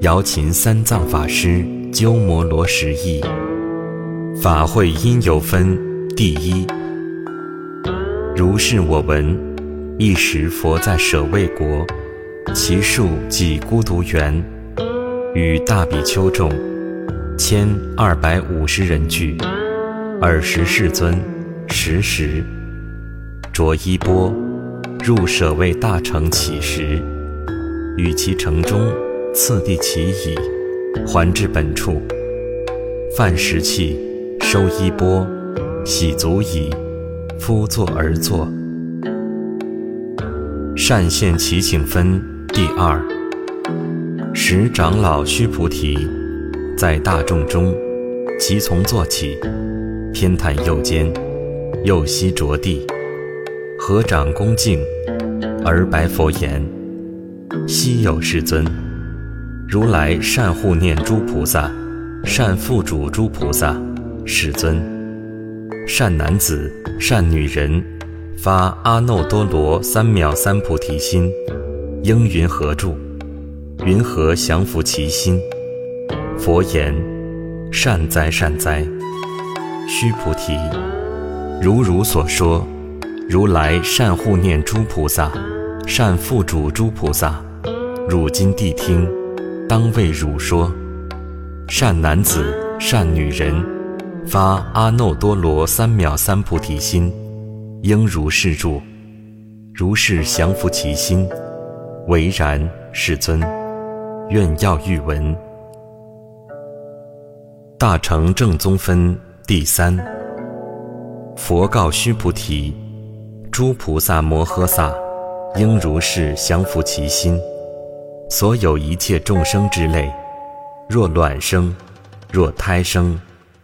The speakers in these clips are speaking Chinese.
姚琴三藏法师鸠摩罗什译。法会因由分第一。如是我闻：一时佛在舍卫国，其数即孤独园，与大比丘众千二百五十人聚。尔时世尊时时着衣钵。入舍卫大城乞食，与其城中次第起已，还至本处，饭食器，收衣钵，洗足矣。夫坐而坐。善现其请分第二。时长老须菩提在大众中，即从坐起，偏袒右肩，右膝着地。合掌恭敬，而白佛言：“昔有世尊，如来善护念诸菩萨，善付嘱诸菩萨。世尊，善男子、善女人，发阿耨多罗三藐三菩提心，应云何住？云何降伏其心？”佛言：“善哉善哉，须菩提，如汝所说。”如来善护念诸菩萨，善付嘱诸菩萨。汝今谛听，当为汝说。善男子、善女人，发阿耨多罗三藐三菩提心，应如是住，如是降伏其心。唯然，世尊。愿要欲闻。大乘正宗分第三。佛告须菩提。诸菩萨摩诃萨，应如是降伏其心。所有一切众生之类，若卵生，若胎生，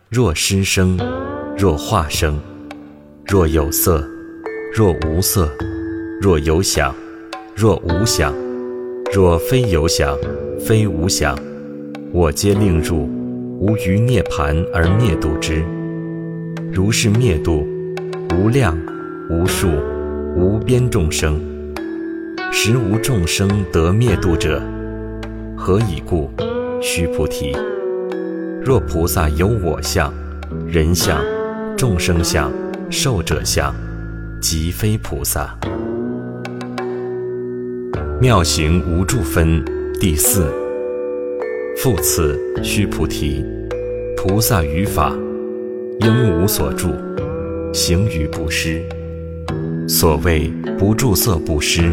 若湿生，若化生，若有色，若无色，若有想，若无想，若非有想，非无想，我皆令入，无余涅盘而灭度之。如是灭度，无量。无数无边众生，实无众生得灭度者。何以故？须菩提，若菩萨有我相、人相、众生相、寿者相，即非菩萨。妙行无住分第四。复次，须菩提，菩萨于法应无所住，行于布施。所谓不住色布施，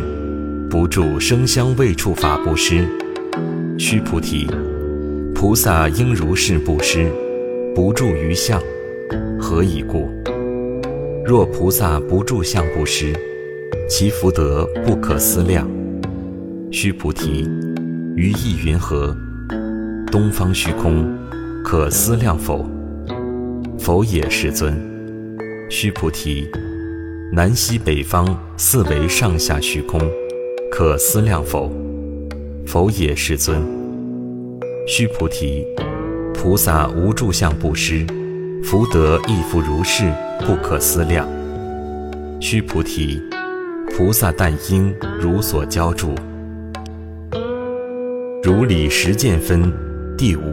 不住生香味触法布施。须菩提，菩萨应如是布施，不住于相。何以故？若菩萨不住相布施，其福德不可思量。须菩提，于意云何？东方虚空，可思量否？否也，世尊。须菩提。南西北方四维上下虚空，可思量否？否也，世尊。须菩提，菩萨无住相布施，福德亦复如是，不可思量。须菩提，菩萨但应如所教住。如理实见分第五。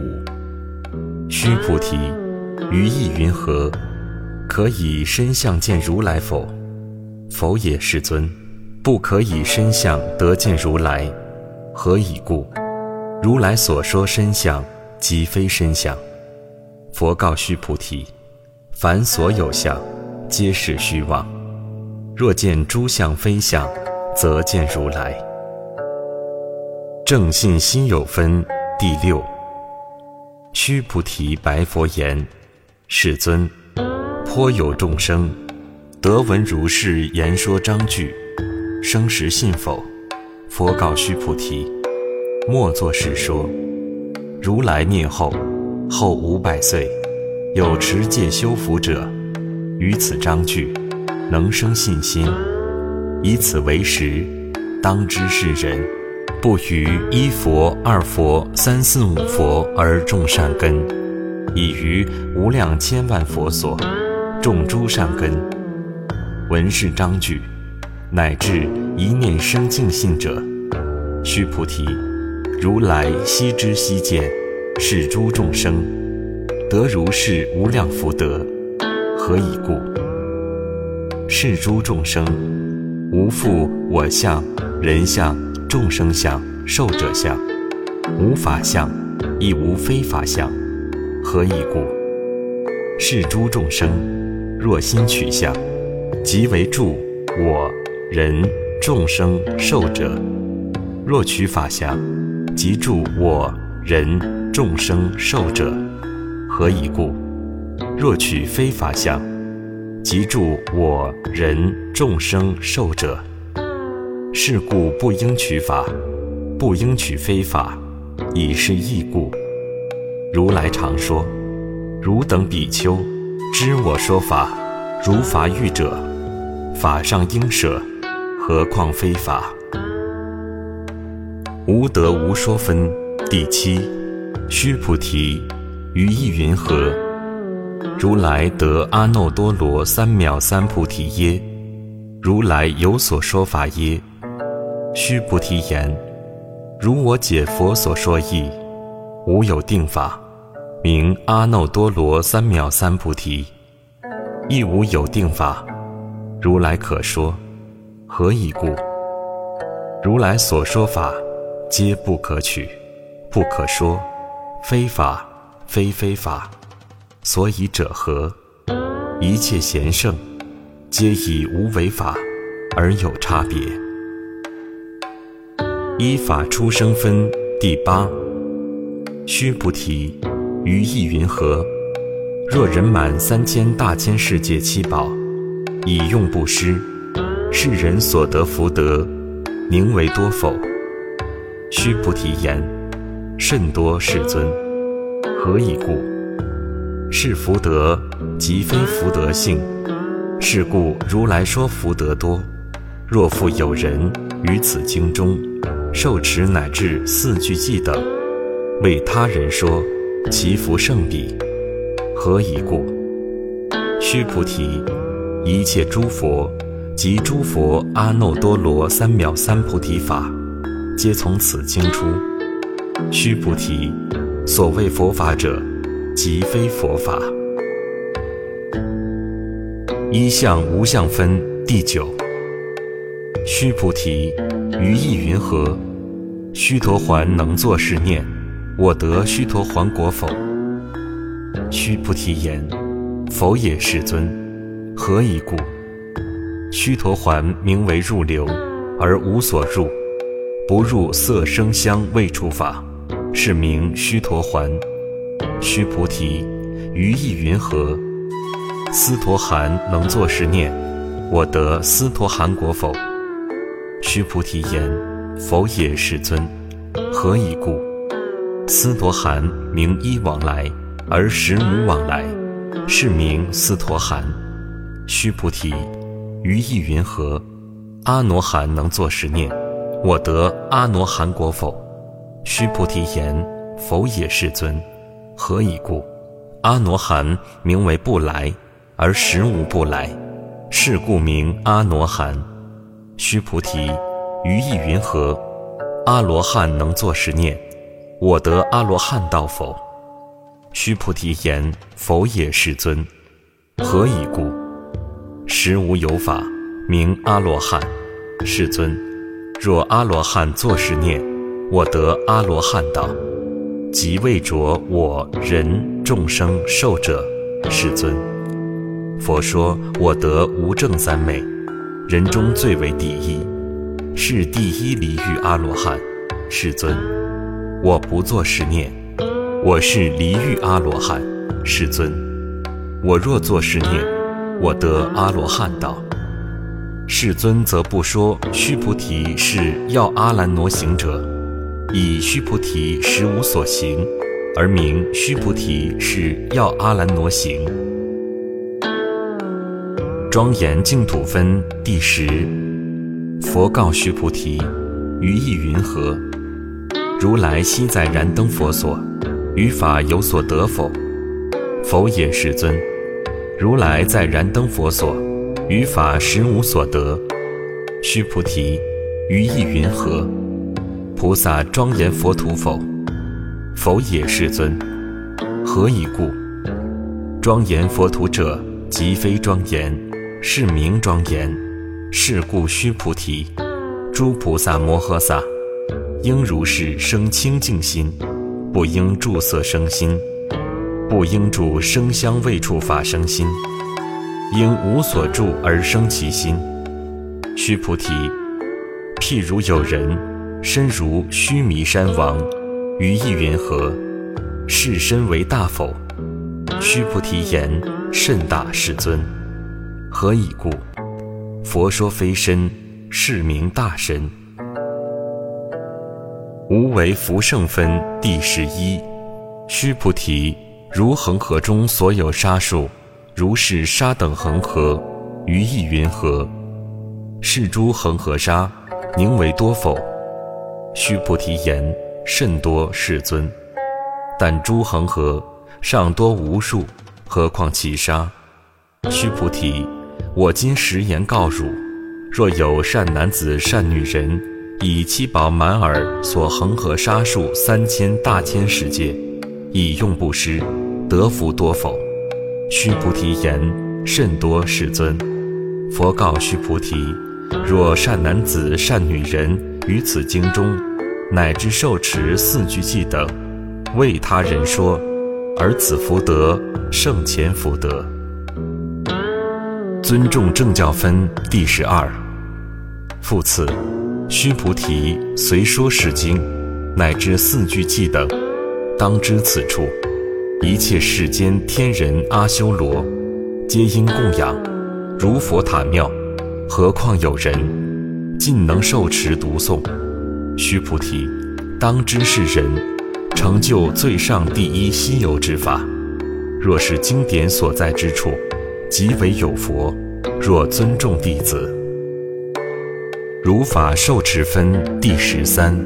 须菩提，于意云何？可以身相见如来否？否也，世尊，不可以身相得见如来。何以故？如来所说身相，即非身相。佛告须菩提：凡所有相，皆是虚妄。若见诸相非相，则见如来。正信心有分第六。须菩提白佛言：世尊，颇有众生。得闻如是言说章句，生时信否？佛告须菩提：莫作是说。如来灭后，后五百岁，有持戒修福者，于此章句，能生信心，以此为实，当知是人，不于一佛、二佛、三四五佛而种善根，已于无量千万佛所种诸善根。闻是章句，乃至一念生净信者，须菩提。如来悉知悉见，是诸众生得如是无量福德，何以故？是诸众生无复我相、人相、众生相、寿者相，无法相，亦无非法相，何以故？是诸众生若心取相，即为住我、人、众生、寿者；若取法相，即住我人众生寿者，何以故？若取非法相，即住我人众生寿者。是故不应取法，不应取非法，以是义故。如来常说：汝等比丘，知我说法，如法欲者，法上应舍，何况非法？无得无说分第七，须菩提，于意云何？如来得阿耨多罗三藐三菩提耶？如来有所说法耶？须菩提言：如我解佛所说义，无有定法，名阿耨多罗三藐三菩提，亦无有定法，如来可说，何以故？如来所说法。皆不可取，不可说，非法，非非法。所以者何？一切贤圣，皆以无为法而有差别。依法出生分第八。须菩提，于意云何？若人满三千大千世界七宝，以用布施，世人所得福德，宁为多否？须菩提言：“甚多，世尊。何以故？是福德，即非福德性。是故如来说福德多。若复有人于此经中受持乃至四句偈等，为他人说，其福胜彼。何以故？须菩提，一切诸佛及诸佛阿耨多罗三藐三菩提法。”皆从此经出。须菩提，所谓佛法者，即非佛法。一相无相分第九。须菩提，于意云何？须陀洹能作是念：我得须陀洹果否？须菩提言：否也，世尊。何以故？须陀洹名为入流，而无所入。不入色声香味触法，是名须陀洹。须菩提，于意云何？斯陀含能作是念：我得斯陀含果否？须菩提言：否也，世尊。何以故？斯陀含名一往来，而实无往来，是名斯陀含。须菩提，于意云何？阿罗汉能作是念。我得阿罗汉果否？须菩提言：否也，世尊。何以故？阿罗汉名为不来，而实无不来，是故名阿罗汉。须菩提，于意云何？阿罗汉能作是念：我得阿罗汉道否？须菩提言：否也，世尊。何以故？实无有法名阿罗汉，世尊。若阿罗汉作是念，我得阿罗汉道，即未着我人众生寿者，世尊。佛说我得无正三昧，人中最为第一，是第一离欲阿罗汉，世尊。我不作是念，我是离欲阿罗汉，世尊。我若作是念，我得阿罗汉道。世尊则不说须菩提是要阿兰挪行者，以须菩提实无所行，而名须菩提是要阿兰挪行。庄严净土分第十。佛告须菩提：于意云何？如来昔在燃灯佛所，于法有所得否？否也，世尊。如来在燃灯佛所，于法实无所得。须菩提，于意云何？菩萨庄严佛土否？否也，世尊。何以故？庄严佛土者，即非庄严，是名庄严。是故须菩提，诸菩萨摩诃萨，应如是生清净心，不应住色生心。不应住生香味触法生心，应无所住而生其心。须菩提，譬如有人身如须弥山王，于意云何？是身为大否？须菩提言：甚大，世尊。何以故？佛说非身，是名大身。无为福圣分第十一。须菩提。如恒河中所有沙数，如是沙等恒河，于意云何？是诸恒河沙，宁为多否？须菩提言：甚多，世尊。但诸恒河尚多无数，何况其沙？须菩提，我今实言告汝：若有善男子、善女人，以七宝满耳所恒河沙数三千大千世界，以用布施。得福多否？须菩提言：甚多，世尊。佛告须菩提：若善男子、善女人于此经中，乃至受持四句偈等，为他人说，而此福德胜前福德。尊重正教分第十二。复次，须菩提随说是经，乃至四句偈等，当知此处。一切世间天人阿修罗，皆应供养，如佛塔庙。何况有人尽能受持读诵？须菩提，当知是人成就最上第一稀有之法。若是经典所在之处，即为有佛。若尊重弟子，如法受持分第十三。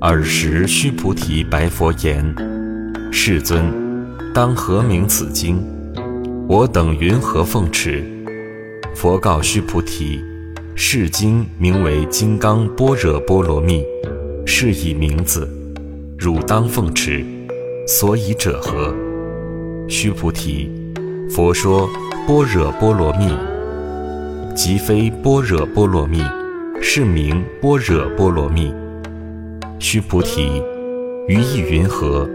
尔时须菩提白佛言。世尊，当何名此经？我等云何奉持？佛告须菩提：是经名为《金刚般若波罗蜜》，是以名字，汝当奉持。所以者何？须菩提，佛说般若波罗蜜，即非般若波罗蜜，是名般若波罗蜜。须菩提，于意云何？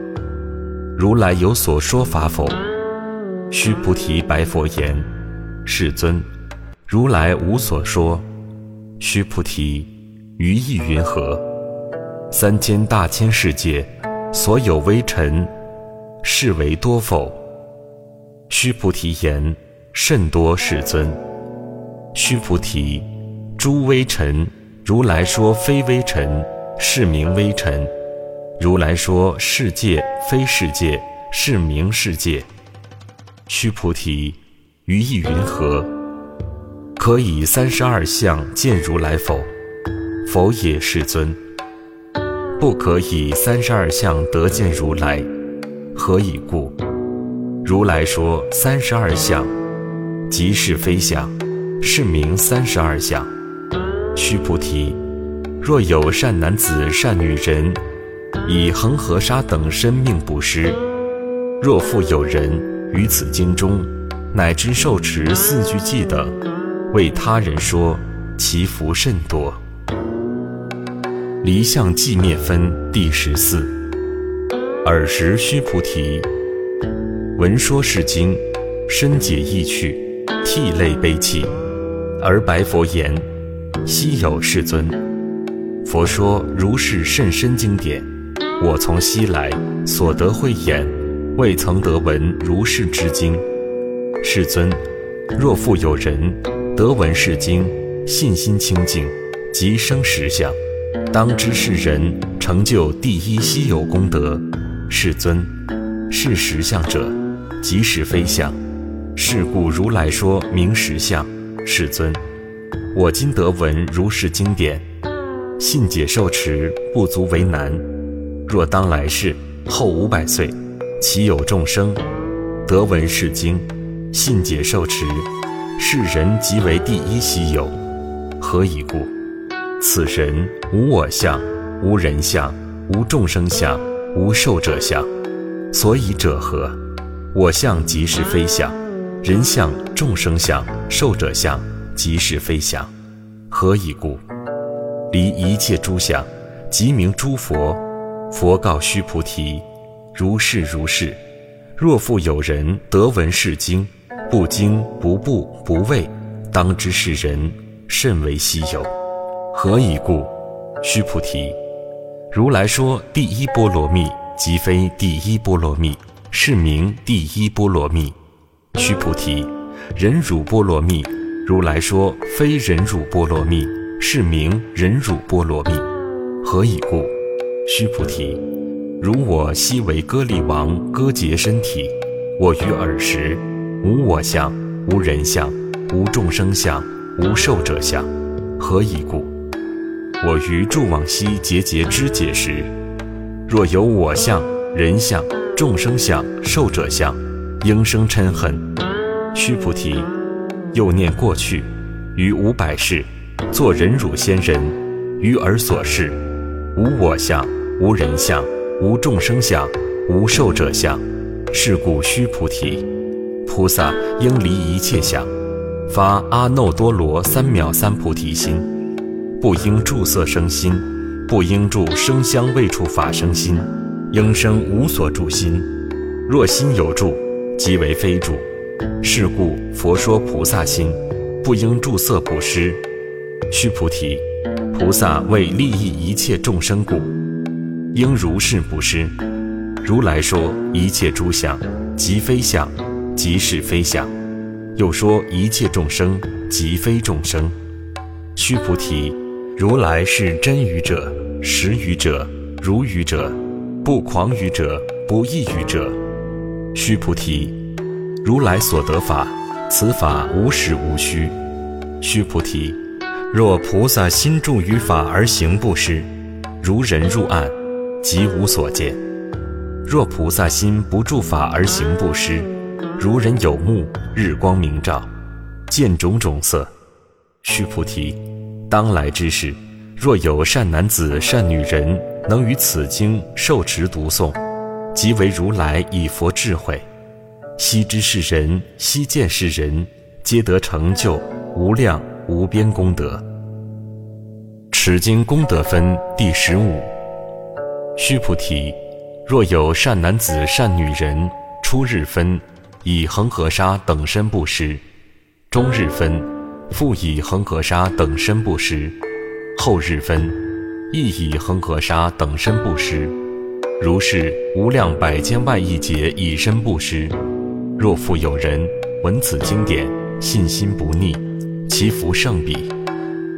如来有所说法否？须菩提白佛言：“世尊，如来无所说。”须菩提，于意云何？三千大千世界，所有微尘，是为多否？须菩提言：“甚多，世尊。”须菩提，诸微尘，如来说非微尘，是名微尘。如来说世界非世界，是名世界。须菩提，于意云何？可以三十二相见如来否？否也，世尊。不可以三十二相得见如来。何以故？如来说三十二相，即是非相，是名三十二相。须菩提，若有善男子、善女人。以恒河沙等生命布施，若复有人于此经中，乃至受持四句偈等，为他人说，其福甚多。离相寂灭分第十四。尔时须菩提，闻说是经，深解意趣，涕泪悲泣，而白佛言：昔有世尊，佛说如是甚深经典。我从昔来，所得慧眼，未曾得闻如是之经。世尊，若复有人得闻是经，信心清净，即生实相，当知是人成就第一稀有功德，世尊，是实相者，即是非相。是故如来说明实相。世尊，我今得闻如是经典，信解受持不足为难。若当来世后五百岁，其有众生得闻是经，信解受持，是人即为第一希有。何以故？此人无我相，无人相，无众生相，无寿者相。所以者何？我相即是非相，人相、众生相、寿者相即是非相。何以故？离一切诸相，即名诸佛。佛告须菩提：如是如是。若复有人得闻是经，不惊不怖不畏，当知是人甚为希有。何以故？须菩提，如来说第一波罗蜜，即非第一波罗蜜，是名第一波罗蜜。须菩提，忍辱波罗蜜，如来说非忍辱波罗蜜，是名忍辱波罗蜜。何以故？须菩提，如我昔为歌利王割截身体，我于尔时，无我相，无人相，无众生相，无寿者相。何以故？我于住往昔节节之解时，若有我相、人相、众生相、寿者相，应生嗔恨。须菩提，又念过去，于五百世，作忍辱仙人，于尔所示，无我相。无人相，无众生相，无寿者相。是故须菩提，菩萨应离一切相，发阿耨多罗三藐三菩提心，不应住色生心，不应住声香味触法生心，应生无所住心。若心有住，即为非住。是故佛说菩萨心，不应住色布施。须菩提，菩萨为利益一切众生故。应如是布施。如来说一切诸相，即非相，即是非相。又说一切众生，即非众生。须菩提，如来是真语者，实语者，如语者，不诳语者，不异语者。须菩提，如来所得法，此法无实无虚。须菩提，若菩萨心住于法而行布施，如人入暗。即无所见。若菩萨心不住法而行布施，如人有目，日光明照，见种种色。须菩提，当来之事，若有善男子、善女人，能于此经受持读诵，即为如来以佛智慧。悉知是人，悉见是人，皆得成就无量无边功德。持经功德分第十五。须菩提，若有善男子、善女人，初日分以恒河沙等身布施；中日分复以恒河沙等身布施；后日分亦以恒河沙等身布施。如是无量百千万亿劫以身布施。若复有人闻此经典，信心不逆，其福胜彼。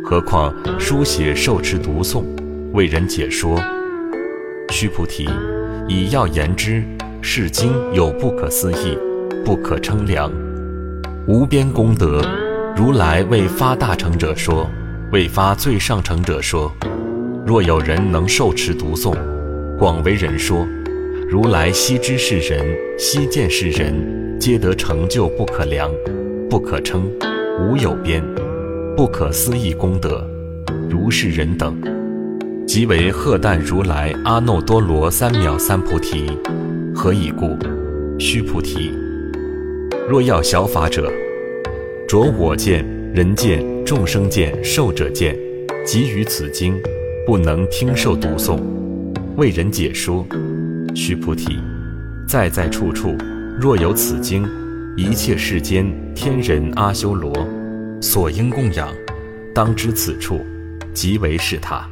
何况书写、受持、读诵，为人解说。须菩提，以要言之，是经有不可思议、不可称量、无边功德。如来为发大成者说，为发最上乘者说。若有人能受持读诵，广为人说，如来悉知是人，悉见是人，皆得成就不可量、不可称、无有边、不可思议功德。如是人等。即为荷担如来阿耨多罗三藐三菩提。何以故？须菩提，若要小法者，着我见、人见、众生见、寿者见，即于此经，不能听受读诵，为人解说。须菩提，在在处处，若有此经，一切世间天人阿修罗，所应供养，当知此处，即为是他。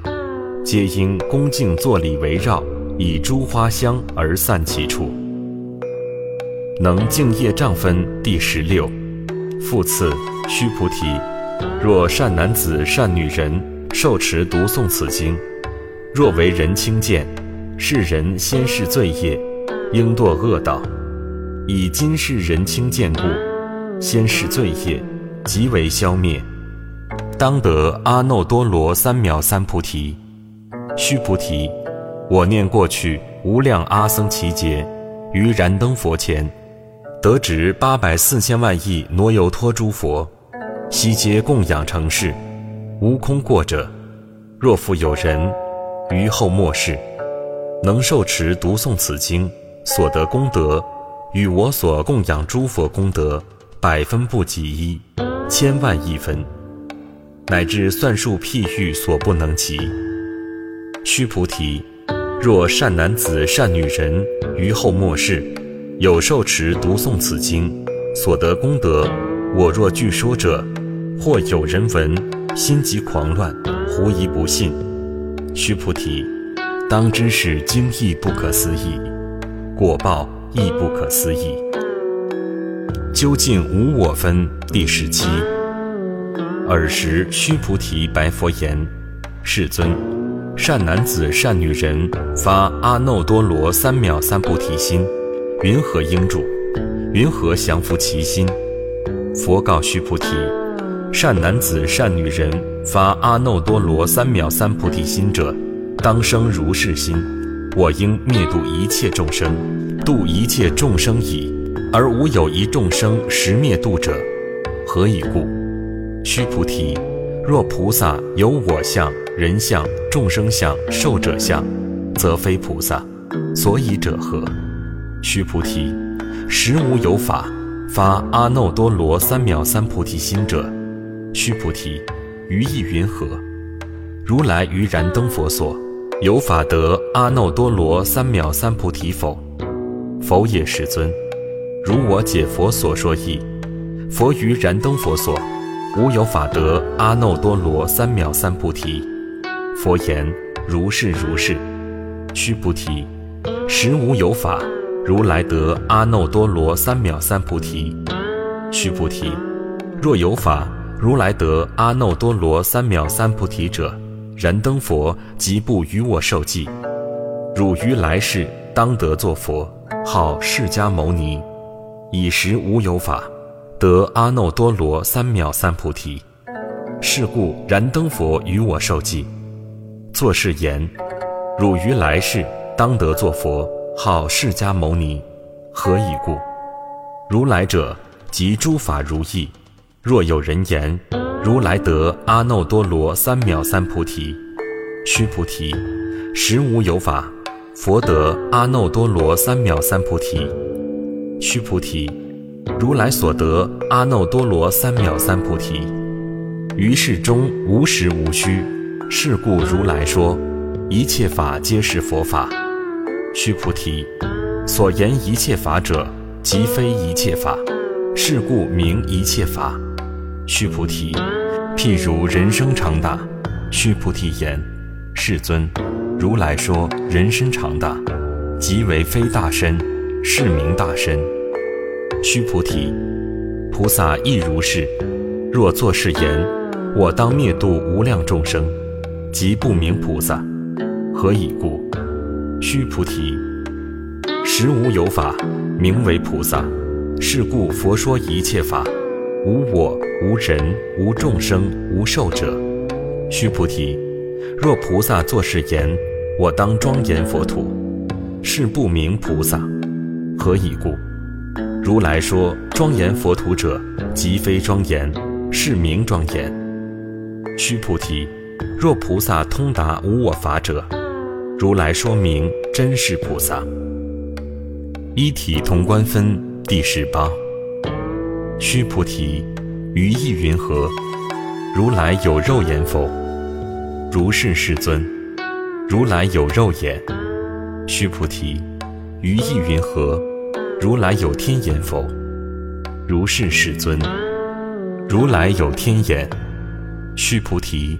皆因恭敬作礼围绕，以诸花香而散其处。能净业障分第十六。复次，须菩提，若善男子、善女人受持读诵此经，若为人轻贱，是人先世罪业，应堕恶道，以今世人轻贱故，先世罪业即为消灭，当得阿耨多罗三藐三菩提。须菩提，我念过去无量阿僧祇劫，于燃灯佛前，得值八百四千万亿挪游托诸佛，悉皆供养成事，无空过者。若复有人于后末世，能受持读诵此经。所得功德，与我所供养诸佛功德，百分不及一，千万亿分，乃至算数譬喻所不能及。须菩提，若善男子、善女人于后末世，有受持读诵此经，所得功德，我若据说者，或有人闻，心急狂乱，狐疑不信。须菩提，当知是经义不可思议。果报亦不可思议。究竟无我分第十七。尔时须菩提白佛言：“世尊，善男子、善女人发阿耨多罗三藐三菩提心，云何应住？云何降伏其心？”佛告须菩提：“善男子、善女人发阿耨多罗三藐三菩提心者，当生如是心。”我应灭度一切众生，度一切众生已，而无有一众生实灭度者，何以故？须菩提，若菩萨有我相、人相、众生相、寿者相，则非菩萨。所以者何？须菩提，实无有法发阿耨多罗三藐三菩提心者。须菩提，于意云何？如来于燃灯佛所。有法得阿耨多罗三藐三菩提否？否也，世尊。如我解佛所说义，佛于燃灯佛所，无有法得阿耨多罗三藐三菩提。佛言：如是如是。须菩提，实无有法如来得阿耨多罗三藐三菩提。须菩提，若有法如来得阿耨多罗三藐三菩提者。燃灯佛即不与我受记，汝于来世当得作佛，号释迦牟尼，以实无有法得阿耨多罗三藐三菩提。是故燃灯佛与我受记，作是言：汝于来世当得作佛，号释迦牟尼。何以故？如来者，即诸法如意。若有人言。如来得阿耨多罗三藐三菩提，须菩提，实无有法，佛得阿耨多罗三藐三菩提。须菩提，如来所得阿耨多罗三藐三菩提，于世中无实无虚。是故如来说，一切法皆是佛法。须菩提，所言一切法者，即非一切法，是故名一切法。须菩提，譬如人生长大。须菩提言：世尊，如来说人身长大，即为非大身，是名大身。须菩提，菩萨亦如是。若作是言，我当灭度无量众生，即不名菩萨。何以故？须菩提，实无有法名为菩萨。是故佛说一切法。无我，无人，无众生，无寿者。须菩提，若菩萨作是言，我当庄严佛土，是不明菩萨。何以故？如来说庄严佛土者，即非庄严，是名庄严。须菩提，若菩萨通达无我法者，如来说明真是菩萨。一体同观分第十八。须菩提，于意云何？如来有肉眼否？如是，世尊。如来有肉眼。须菩提，于意云何？如来有天眼否？如是，世尊。如来有天眼。须菩提，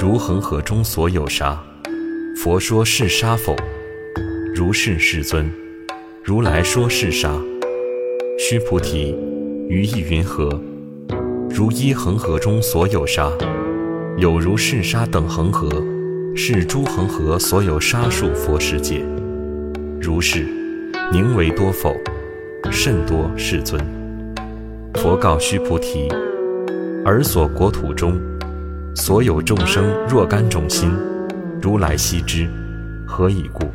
如恒河中所有沙。佛说是沙否？如是世尊，如来说是沙。须菩提，于意云何？如一恒河中所有沙，有如是沙等恒河，是诸恒河所有沙数佛世界。如是，宁为多否？甚多，世尊。佛告须菩提：尔所国土中，所有众生若干种心，如来悉知。何以故？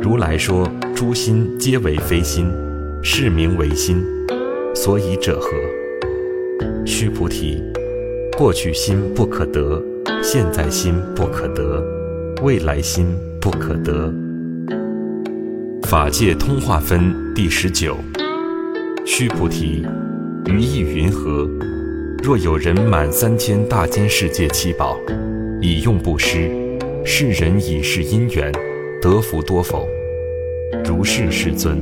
如来说诸心皆为非心，是名为心。所以者何？须菩提，过去心不可得，现在心不可得，未来心不可得。法界通化分第十九。须菩提，于意云何？若有人满三千大千世界七宝，以用布施，是人以是因缘得福多否？如是世尊，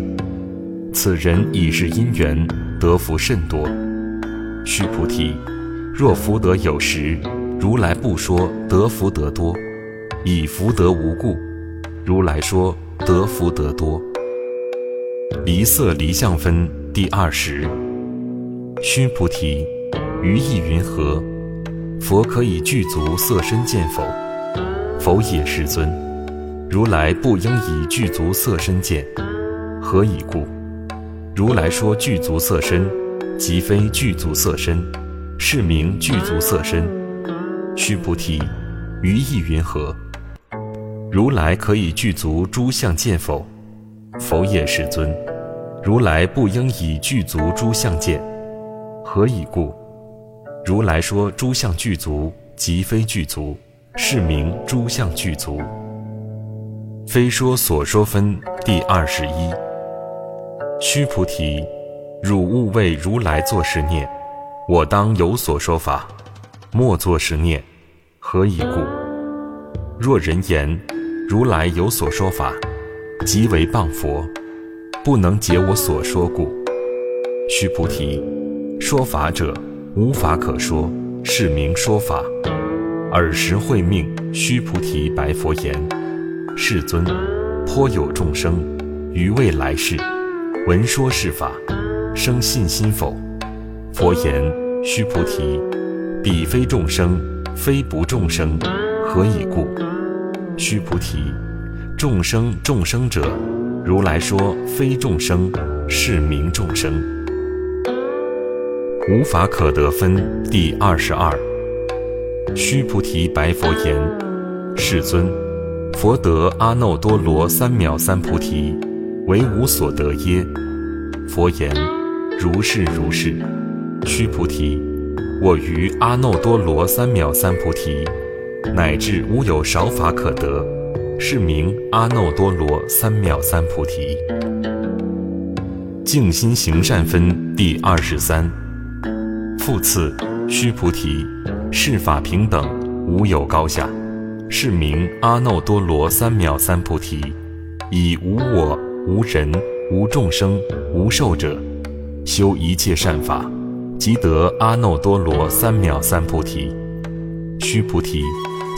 此人以是因缘得福甚多。须菩提，若福德有时，如来不说得福德多；以福德无故，如来说得福德多。离色离相分第二十。须菩提，于意云何？佛可以具足色身见否？否也，世尊。如来不应以具足色身见。何以故？如来说具足色身。即非具足色身，是名具足色身。须菩提，于意云何？如来可以具足诸相见否？否也，世尊。如来不应以具足诸相见。何以故？如来说诸相具足，即非具足，是名诸相具足。非说所说分第二十一。须菩提。汝勿为如来作是念，我当有所说法，莫作是念。何以故？若人言如来有所说法，即为谤佛，不能解我所说故。须菩提，说法者无法可说，是名说法。尔时会命须菩提白佛言：世尊，颇有众生于未来世闻说是法。生信心否？佛言：须菩提，彼非众生，非不众生，何以故？须菩提，众生众生者，如来说非众生，是名众生。无法可得分第二十二。须菩提白佛言：世尊，佛得阿耨多罗三藐三菩提，为无所得耶？佛言。如是如是，须菩提，我于阿耨多罗三藐三菩提，乃至无有少法可得，是名阿耨多罗三藐三菩提。静心行善分第二十三。复次，须菩提，世法平等，无有高下，是名阿耨多罗三藐三菩提。以无我、无人、无众生、无寿者。修一切善法，即得阿耨多罗三藐三菩提。须菩提，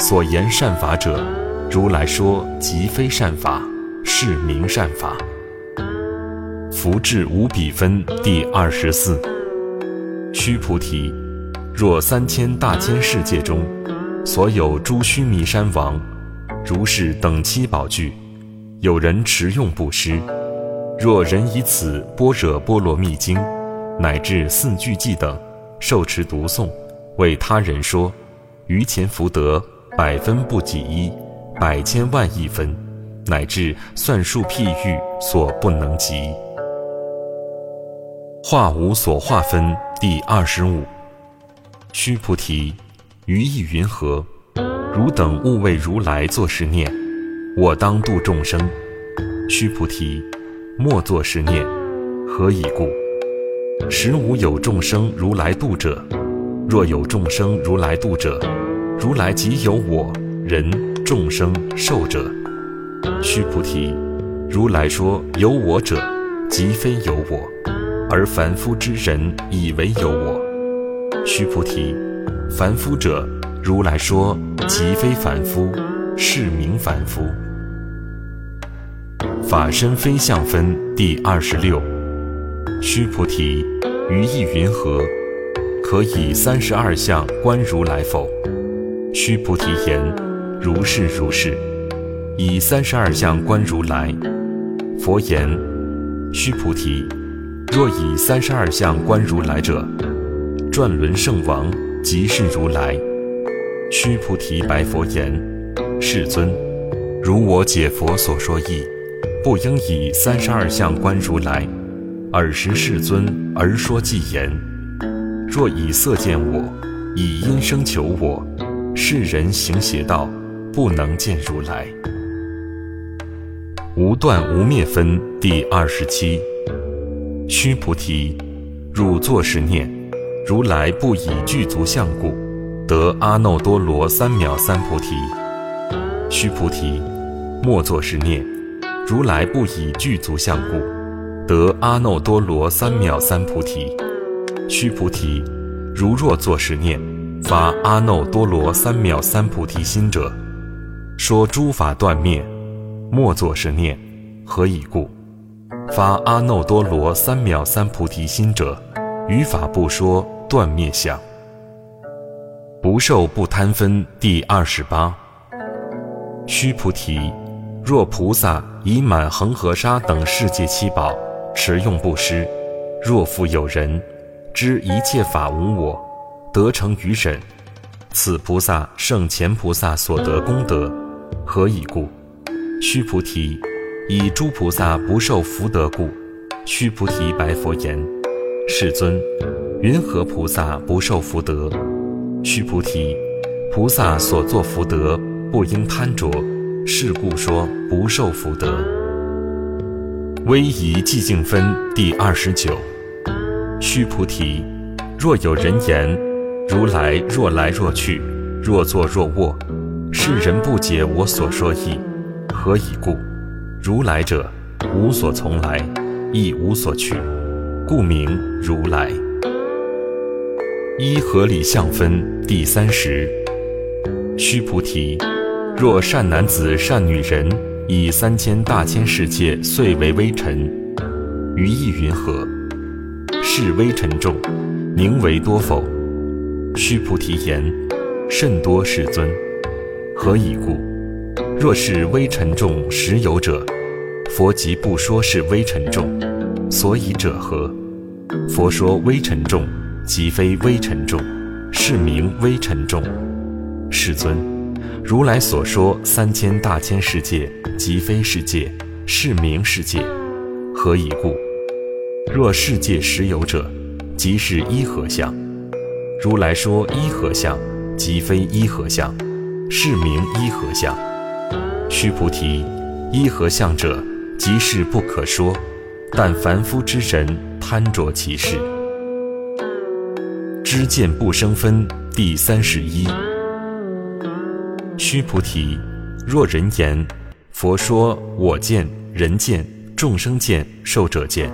所言善法者，如来说即非善法，是名善法。福至无比分第二十四。须菩提，若三千大千世界中，所有诸须弥山王，如是等七宝具，有人持用布施。若人以此般若波罗蜜经，乃至四句偈等，受持读诵，为他人说，于前福德百分不及一，百千万亿分，乃至算数譬喻所不能及。化无所化分第二十五。须菩提，于意云何？汝等勿为如来作是念：我当度众生。须菩提。莫作是念，何以故？实无有众生如来度者。若有众生如来度者，如来即有我人众生寿者。须菩提，如来说有我者，即非有我。而凡夫之人以为有我。须菩提，凡夫者，如来说即非凡夫，是名凡夫。法身非相分第二十六。须菩提，于意云何？可以三十二相观如来否？须菩提言：如是如是。以三十二相观如来。佛言：须菩提，若以三十二相观如来者，转轮圣王即是如来。须菩提白佛言：世尊，如我解佛所说义，不应以三十二相观如来。尔时世尊而说偈言：若以色见我，以音声求我，世人行邪道，不能见如来。无断无灭分第二十七。须菩提，汝作是念：如来不以具足相故，得阿耨多罗三藐三菩提。须菩提，莫作是念：如来不以具足相故，得阿耨多罗三藐三菩提。须菩提，如若作是念，发阿耨多罗三藐三菩提心者，说诸法断灭，莫作是念，何以故？发阿耨多罗三藐三菩提心者，于法不说断灭相，不受不贪分第二十八。须菩提，若菩萨以满恒河沙等世界七宝持用布施，若复有人知一切法无我，得成于忍，此菩萨胜前菩萨所得功德，何以故？须菩提。以诸菩萨不受福德故，须菩提白佛言：“世尊，云何菩萨不受福德？”须菩提，菩萨所作福德不应贪着，是故说不受福德。威仪寂静分第二十九。须菩提，若有人言：如来若来若去，若坐若卧，世人不解我所说意，何以故？如来者，无所从来，亦无所去，故名如来。依合理相分第三十。须菩提，若善男子、善女人，以三千大千世界遂为微尘，于意云何？是微尘众，名为多否？须菩提言：甚多，世尊。何以故？若是微尘众实有者，佛即不说是微尘众，所以者何？佛说微尘众，即非微尘众，是名微尘众。世尊，如来所说三千大千世界，即非世界，是名世界。何以故？若世界实有者，即是一合相。如来说一合相，即非一合相，是名一合相。须菩提，一合相者，即是不可说，但凡夫之人贪着其事。知见不生分第三十一。须菩提，若人言，佛说我见、人见、众生见、寿者见。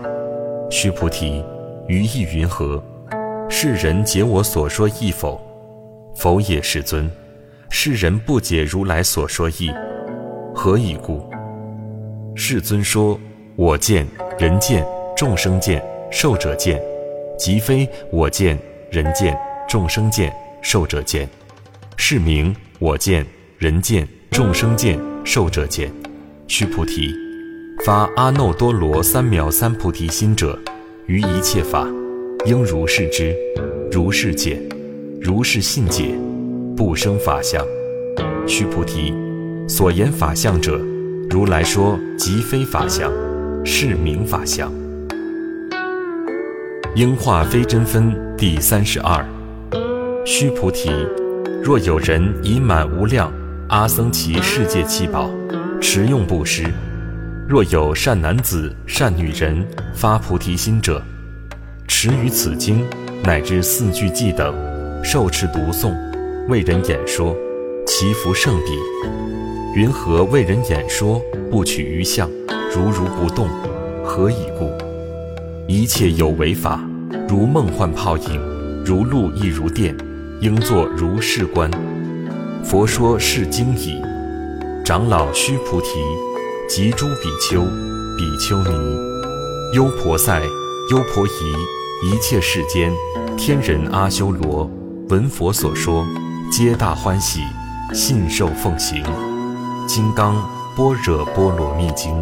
须菩提，于意云何？世人解我所说意否？否也，世尊。世人不解如来所说意。何以故？世尊说：“我见、人见、众生见、寿者见，即非我见、人见、众生见、寿者见，是名我见、人见、众生见、寿者见。”须菩提，发阿耨多罗三藐三菩提心者，于一切法，应如是知，如是解，如是信解，不生法相。须菩提。所言法相者，如来说即非法相，是名法相。应化非真分第三十二。须菩提，若有人以满无量阿僧祇世界七宝持用布施，若有善男子、善女人发菩提心者，持于此经乃至四句偈等，受持读诵，为人演说，其福胜彼。云何为人演说，不取于相，如如不动？何以故？一切有为法，如梦幻泡影，如露亦如电，应作如是观。佛说是经已。长老须菩提，及诸比丘、比丘尼、优婆塞、优婆夷，一切世间天人阿修罗，闻佛所说，皆大欢喜，信受奉行。《金刚般若波罗蜜经》。